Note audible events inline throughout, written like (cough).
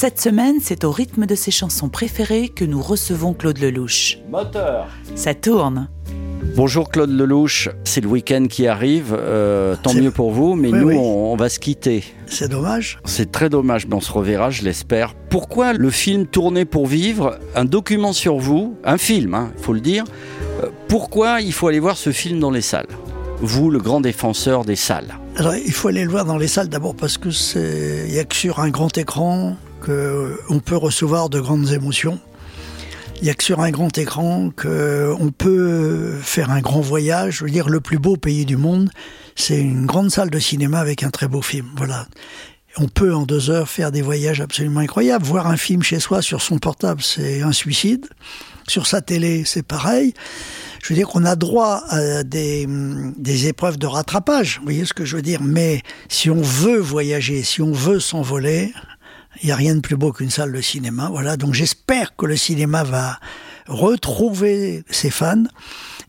Cette semaine, c'est au rythme de ses chansons préférées que nous recevons Claude Lelouch. Moteur. Ça tourne. Bonjour Claude Lelouch, c'est le week-end qui arrive, euh, tant mieux pour vous, mais Oui, nous oui. On, on va se quitter. C'est dommage. C'est très dommage, mais on se reverra, je l'espère. Pourquoi le film Tourné pour vivre, un document sur vous, un film, il faut le dire, euh, pourquoi il faut aller voir ce film dans les salles? Vous, le grand défenseur des salles. Alors, il faut aller le voir dans les salles d'abord parce que c'est, il y a que sur un grand écran que on peut recevoir de grandes émotions. Il y a que sur un grand écran que on peut faire un grand voyage. Je veux dire, le plus beau pays du monde, c'est une grande salle de cinéma avec un très beau film. Voilà. On peut en deux heures faire des voyages absolument incroyables. Voir un film chez soi sur son portable, c'est un suicide. Sur sa télé, c'est pareil. Je veux dire qu'on a droit à des, hum, des épreuves de rattrapage, vous voyez ce que je veux dire? Mais si on veut voyager, si on veut s'envoler, il n'y a rien de plus beau qu'une salle de cinéma. Voilà, donc j'espère que le cinéma va retrouver ses fans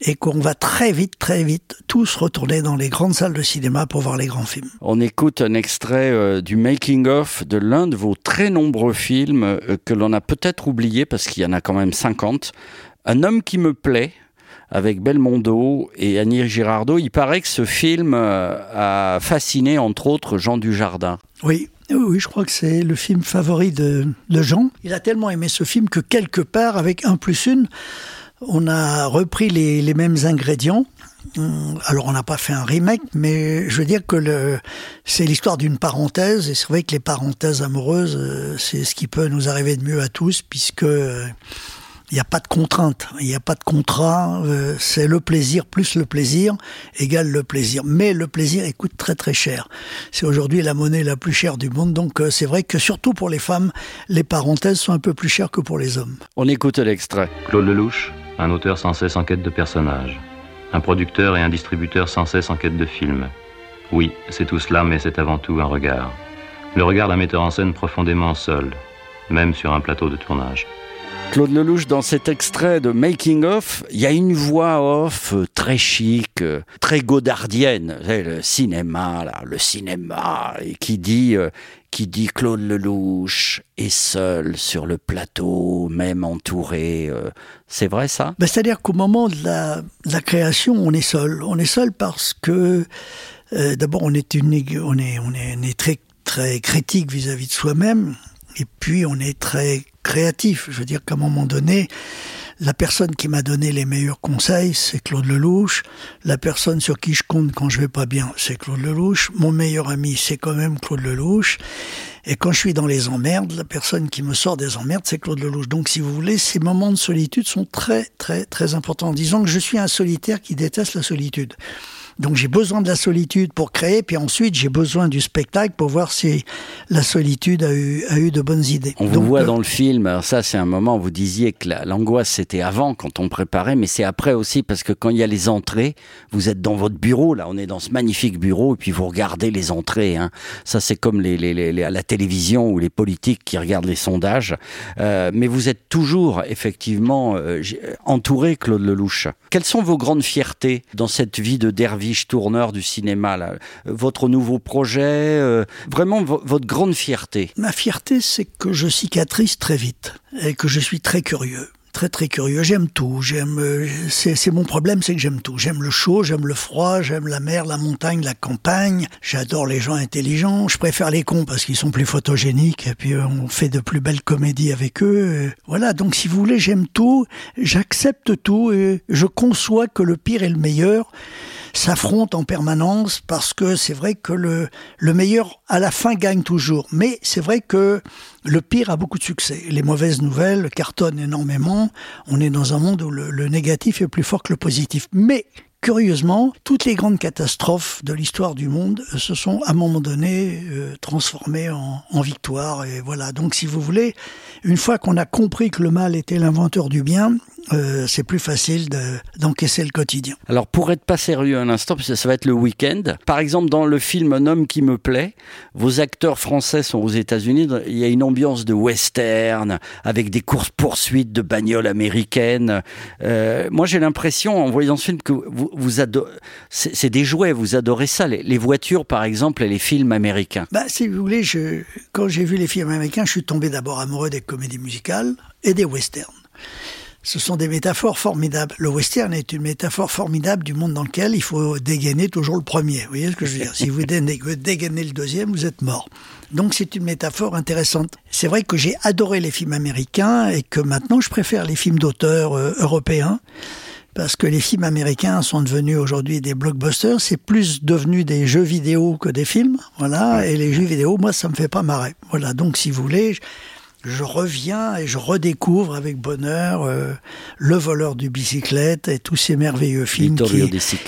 et qu'on va très vite, très vite tous retourner dans les grandes salles de cinéma pour voir les grands films. On écoute un extrait euh, du making-of de l'un de vos très nombreux films euh, que l'on a peut-être oublié parce qu'il y en a quand même 50. Un homme qui me plaît avec Belmondo et Annie Girardot. Il paraît que ce film euh, a fasciné entre autres Jean Dujardin. Oui, oui, je crois que c'est le film favori de, Jean. Il a tellement aimé ce film que quelque part, avec un plus une, on a repris les, mêmes ingrédients. Hum, Alors on n'a pas fait un remake, mais je veux dire que c'est l'histoire d'une parenthèse, et c'est vrai que les parenthèses amoureuses, euh, c'est ce qui peut nous arriver de mieux à tous, puisque euh, il n'y a pas de contrainte, il n'y a pas de contrat, euh, c'est le plaisir plus le plaisir égale le plaisir. Mais le plaisir il coûte très très cher. C'est aujourd'hui la monnaie la plus chère du monde, donc euh, c'est vrai que surtout pour les femmes, les parenthèses sont un peu plus chères que pour les hommes. On écoute l'extrait. Claude Lelouch, un auteur sans cesse en quête de personnages. Un producteur et un distributeur sans cesse en quête de films. Oui, c'est tout cela, mais c'est avant tout un regard. Le regard d'un metteur en scène profondément seul, même sur un plateau de tournage. Claude Lelouch, dans cet extrait de Making of, il y a une voix off euh, très chic, euh, très godardienne, le cinéma, le cinéma, et qui dit, euh, qui dit Claude Lelouch est seul sur le plateau, même entouré. C'est vrai ça? Ben, C'est-à-dire qu'au moment de la, création, on est seul. On est seul parce que d'abord on est très très critique vis-à-vis de soi-même, et puis on est très créatif. Je veux dire qu'à un moment donné, la personne qui m'a donné les meilleurs conseils, c'est Claude Lelouch. La personne sur qui je compte quand je vais pas bien, c'est Claude Lelouch. Mon meilleur ami, c'est quand même Claude Lelouch. Et quand je suis dans les emmerdes, la personne qui me sort des emmerdes, c'est Claude Lelouch. Donc, si vous voulez, ces moments de solitude sont très, très, très importants. Disons que je suis un solitaire qui déteste la solitude. Donc j'ai besoin de la solitude pour créer, puis ensuite j'ai besoin du spectacle pour voir si la solitude a eu, a eu de bonnes idées. On vous Donc, voit euh, dans le film, alors ça c'est un moment où vous disiez que la- l'angoisse c'était avant quand on préparait, mais c'est après aussi parce que quand il y a les entrées, vous êtes dans votre bureau, là on est dans ce magnifique bureau et puis vous regardez les entrées. Hein. Ça c'est comme les, les, les- les- à la télévision ou les politiques qui regardent les sondages. Euh, mais vous êtes toujours effectivement euh, entouré, Claude Lelouch. Quelles sont vos grandes fiertés dans cette vie de derviche tourneur du cinéma Votre nouveau projet, euh, vraiment vo- votre grande fierté Ma fierté, c'est que je cicatrise très vite et que je suis très curieux. Très très curieux. J'aime tout. J'aime. euh, C'est mon problème, c'est que j'aime tout. J'aime le chaud, j'aime le froid, j'aime la mer, la montagne, la campagne. J'adore les gens intelligents. Je préfère les cons parce qu'ils sont plus photogéniques et puis euh, on fait de plus belles comédies avec eux. Voilà. Donc si vous voulez, j'aime tout. J'accepte tout et je conçois que le pire et le meilleur s'affrontent en permanence parce que c'est vrai que le, le meilleur à la fin gagne toujours. Mais c'est vrai que le pire a beaucoup de succès. Les mauvaises nouvelles cartonnent énormément. On est dans un monde où le, le négatif est plus fort que le positif. Mais curieusement, toutes les grandes catastrophes de l'histoire du monde se sont à un moment donné euh, transformées en, en victoire. Et voilà. Donc, si vous voulez, une fois qu'on a compris que le mal était l'inventeur du bien, euh, c'est plus facile de- d'encaisser le quotidien. Alors pour être pas sérieux un instant, parce que ça va être le week-end. Par exemple, dans le film Un homme qui me plaît, vos acteurs français sont aux États-Unis. Il y a une ambiance de western avec des courses poursuites de bagnoles américaines. Euh, moi, j'ai l'impression en voyant ce film que vous, vous adorez. C'est c'est des jouets. Vous adorez ça, les, les voitures, par exemple, et les films américains. Bah, si vous voulez, je, quand j'ai vu les films américains, je suis tombé d'abord amoureux des comédies musicales et des westerns. Ce sont des métaphores formidables. Le western est une métaphore formidable du monde dans lequel il faut dégainer toujours le premier. Vous voyez ce que je veux dire? Si vous dé- vous dégainez le deuxième, vous êtes mort. Donc c'est une métaphore intéressante. C'est vrai que j'ai adoré les films américains et que maintenant je préfère les films d'auteurs euh, européens parce que les films américains sont devenus aujourd'hui des blockbusters. C'est plus devenu des jeux vidéo que des films, voilà. Et les jeux vidéo, moi, ça me fait pas marrer. Voilà. Donc, si vous voulez, je, reviens et je redécouvre avec bonheur euh, Le voleur du bicyclette et tous ces merveilleux films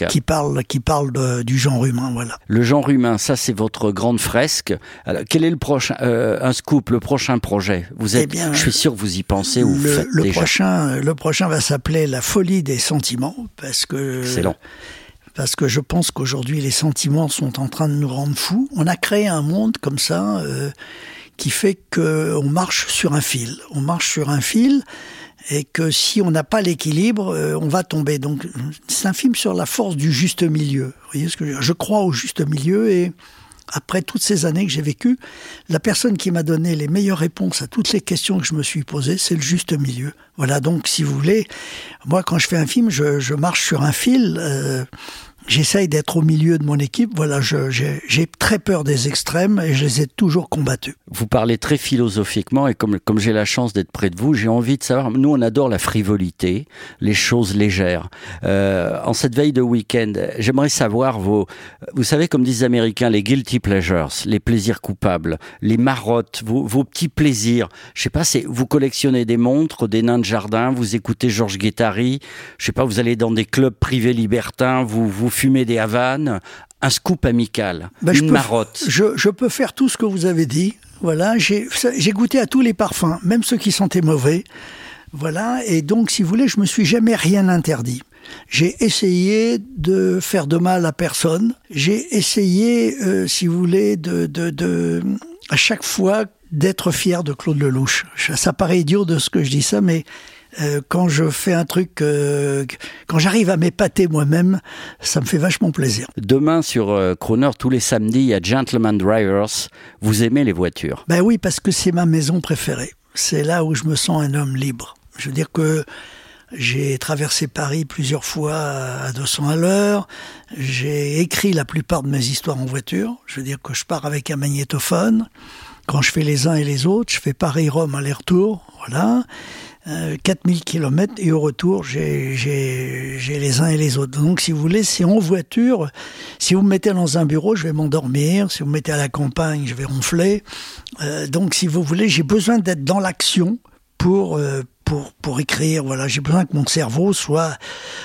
qui, parlent, qui parlent de- du genre humain, voilà. Le genre humain, ça c'est votre grande fresque. Alors, quel est le prochain, euh, un scoop, le prochain projet? Vous êtes, Eh bien, je suis sûr que vous y pensez ou vous le, faites le déjà. prochain, le prochain va s'appeler La folie des sentiments parce que Excellent. parce que je pense qu'aujourd'hui les sentiments sont en train de nous rendre fous. On a créé un monde comme ça euh, qui fait que on marche sur un fil. On marche sur un fil et que si on n'a pas l'équilibre, euh, on va tomber. Donc c'est un film sur la force du juste milieu. Vous voyez ce que je, je crois au juste milieu et après toutes ces années que j'ai vécues, la personne qui m'a donné les meilleures réponses à toutes les questions que je me suis posées, c'est le juste milieu. Voilà, donc si vous voulez, moi quand je fais un film, je, je marche sur un fil. euh, J'essaye d'être au milieu de mon équipe. Voilà, j'ai très peur des extrêmes et je les ai toujours combattus. Vous parlez très philosophiquement et comme, comme j'ai la chance d'être près de vous, j'ai envie de savoir, nous on adore la frivolité, les choses légères. Euh, en cette veille de week-end, j'aimerais savoir vos, vous savez comme disent les Américains, les guilty pleasures, les plaisirs coupables, les marottes, vos, vos petits plaisirs. Je sais pas, c'est vous collectionnez des montres, des nains de jardin, vous écoutez Georges Guettari, je sais pas, vous allez dans des clubs privés libertins, vous, vous fumez des havanes, un scoop amical, Ben, je une peux- marotte. Je, je peux faire tout ce que vous avez dit. Voilà, j'ai j'ai goûté à tous les parfums, même ceux qui sentaient mauvais. Voilà, et donc, si vous voulez, je me suis jamais rien interdit. J'ai essayé de faire de mal à personne. J'ai essayé, euh, si vous voulez, de, de, de, à chaque fois d'être fier de Claude Lelouch. Ça paraît idiot de ce que je dis ça, mais euh, quand je fais un truc, euh, quand j'arrive à m'épater moi-même, ça me fait vachement plaisir. Demain sur euh, Croner, tous les samedis, il y a Gentleman Drivers. Vous aimez les voitures? Ben oui, parce que c'est ma maison préférée. C'est là où je me sens un homme libre. Je veux dire que j'ai traversé Paris plusieurs fois à 200 à l'heure. J'ai écrit la plupart de mes histoires en voiture. Je veux dire que je pars avec un magnétophone. Quand je fais les uns et les autres, je fais Paris-Rome aller-retour. Voilà. Euh, 4000 km et au retour, j'ai les uns et les autres. Donc, si vous voulez, c'est en voiture. Si vous me mettez dans un bureau, je vais m'endormir. Si vous me mettez à la campagne, je vais ronfler. Euh, donc, si vous voulez, j'ai besoin d'être dans l'action pour euh, pour pour écrire. Voilà, j'ai besoin que mon cerveau soit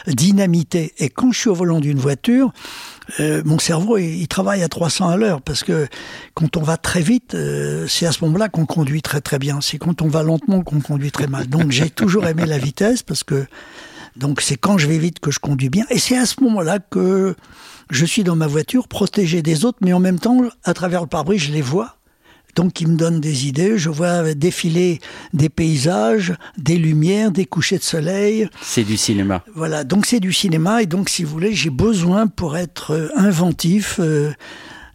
dynamité. Et quand je suis au volant d'une voiture, euh, mon cerveau il, il travaille à 300 à l'heure parce que quand on va très vite, euh, c'est à ce moment-là qu'on conduit très très bien. C'est quand on va lentement qu'on conduit très mal. Donc j'ai (laughs) toujours aimé la vitesse parce que donc c'est quand je vais vite que je conduis bien. Et c'est à ce moment-là que je suis dans ma voiture, protégé des autres, mais en même temps, à travers le pare-brise, je les vois. Donc, ils me donnent des idées. Je vois défiler des paysages, des lumières, des couchers de soleil. C'est du cinéma. Voilà. Donc, c'est du cinéma. Et donc, si vous voulez, j'ai besoin pour être euh, inventif euh,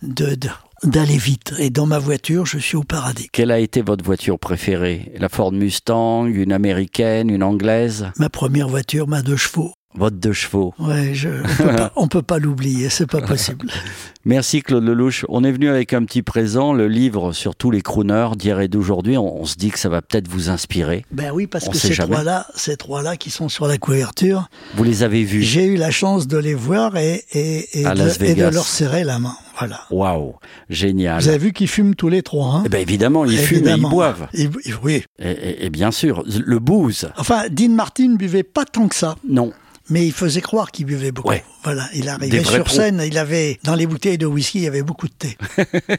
de, de- d'aller vite. Et dans ma voiture, je suis au paradis. Quelle a été votre voiture préférée? La Ford Mustang, une américaine, une anglaise? Ma première voiture, ma deux chevaux. Votre deux chevaux. Ouais, je, on peut pas, on peut pas l'oublier. C'est pas possible. (laughs) Merci Claude Lelouch. On est venu avec un petit présent, le livre sur tous les crooners d'hier et d'aujourd'hui. On, on se dit que ça va peut-être vous inspirer. Ben oui, parce On que ces trois-là, ces trois-là qui sont sur la couverture, Vous les avez vus j'ai eu la chance de les voir et, et, et, À de, Las et de Vegas. leur serrer la main. Voilà. Waouh, génial. Vous avez vu qu'ils fument tous les trois, hein? Eh ben évidemment, ils fument et ils boivent. Ils- oui. Et, et- et bien sûr, le booze, Enfin, Dean Martin ne buvait pas tant que ça. non. Mais il faisait croire qu'il buvait beaucoup. Ouais. Voilà, il arrivait sur pros. scène, il avait dans les bouteilles de whisky, il y avait beaucoup de thé.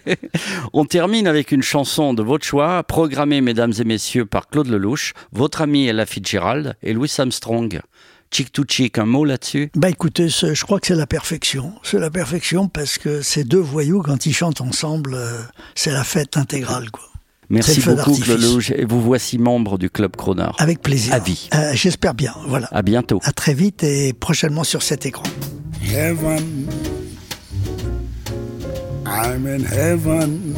(laughs) On termine avec une chanson de votre choix, programmée, mesdames et messieurs, par Claude Lelouch, votre ami Ella Fitzgerald et Louis Armstrong. Chick to chick, un mot là-dessus? Bah écoutez, je crois que c'est la perfection. C'est la perfection parce que ces deux voyous, quand ils chantent ensemble, euh, c'est la fête intégrale, quoi. Merci beaucoup. Claude Lelouch. Et vous voici membre du Club Croner. Avec plaisir. À vie. Euh, J'espère bien. Voilà. À bientôt. À très vite et prochainement sur cet écran. heaven. I'm in heaven.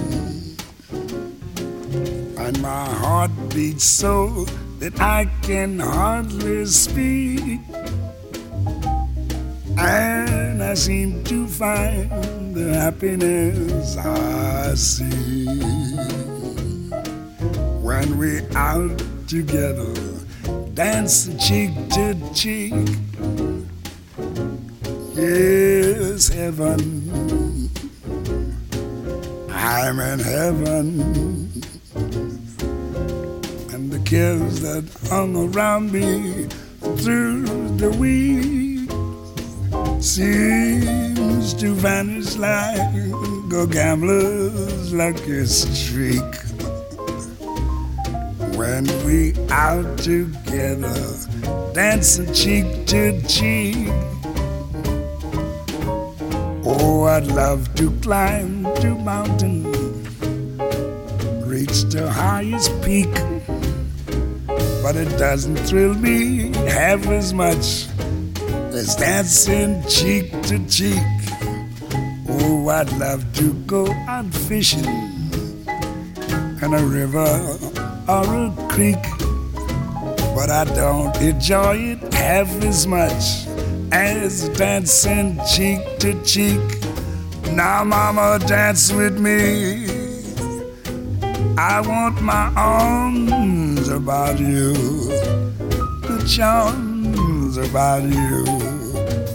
And my heart beats so that I can hardly speak. And I seem to find the happiness I see when we're out together, dancing cheek to cheek. Yes, heaven. I'm in heaven. And the cares that hung around me through the week seems to vanish like a gambler's lucky streak. When we out together, dancing cheek to cheek. Oh, I'd love to climb to mountain, reach the highest peak. But it doesn't thrill me half as much as dancing cheek to cheek. Oh, I'd love to go out fishing in a river or a creek. But I don't enjoy it half as much as dancing cheek to cheek. Now, mama, dance with me. I want my arms about you, the charms about you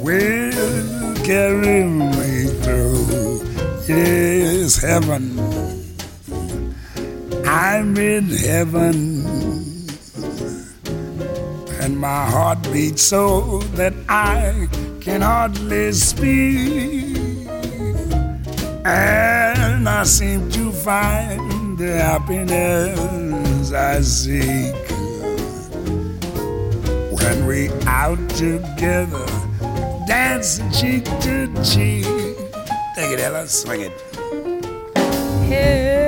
will carry me through. Yes, heaven. I'm in heaven and my heart beats so that I can hardly speak. And I seem to find the happiness I seek when we out together, dancing cheek to cheek. Take it, Ella, swing it. heaven.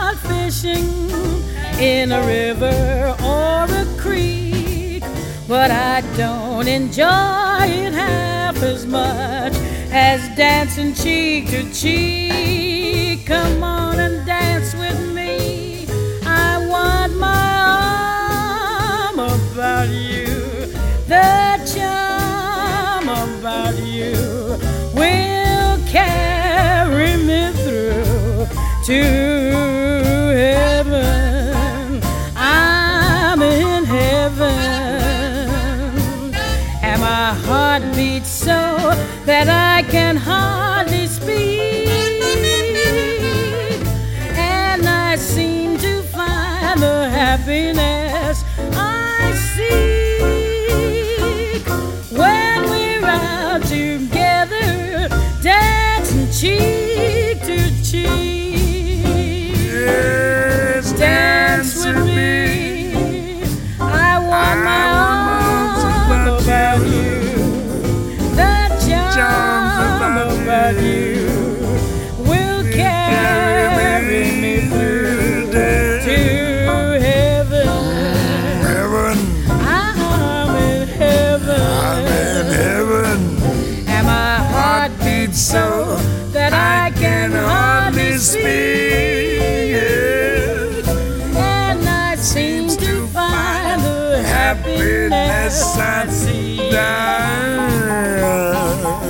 fishing in a river or a creek, but I don't enjoy it half as much as dancing cheek to cheek.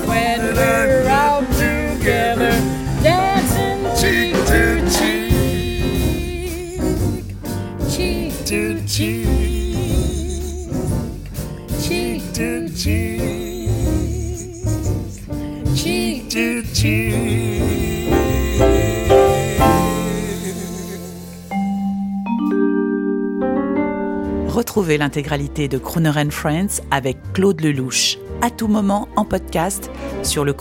When we're out together, dancing cheek to cheek, cheek to cheek L'intégralité de Crooner and Friends avec Claude Lelouch, à tout moment en podcast sur le.